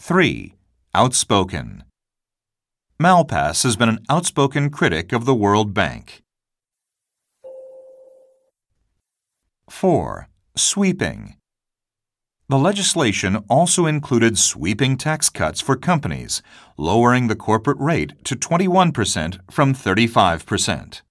3. Outspoken. Malpass has been an outspoken critic of the World Bank. 4. Sweeping. The legislation also included sweeping tax cuts for companies, lowering the corporate rate to 21% from 35%.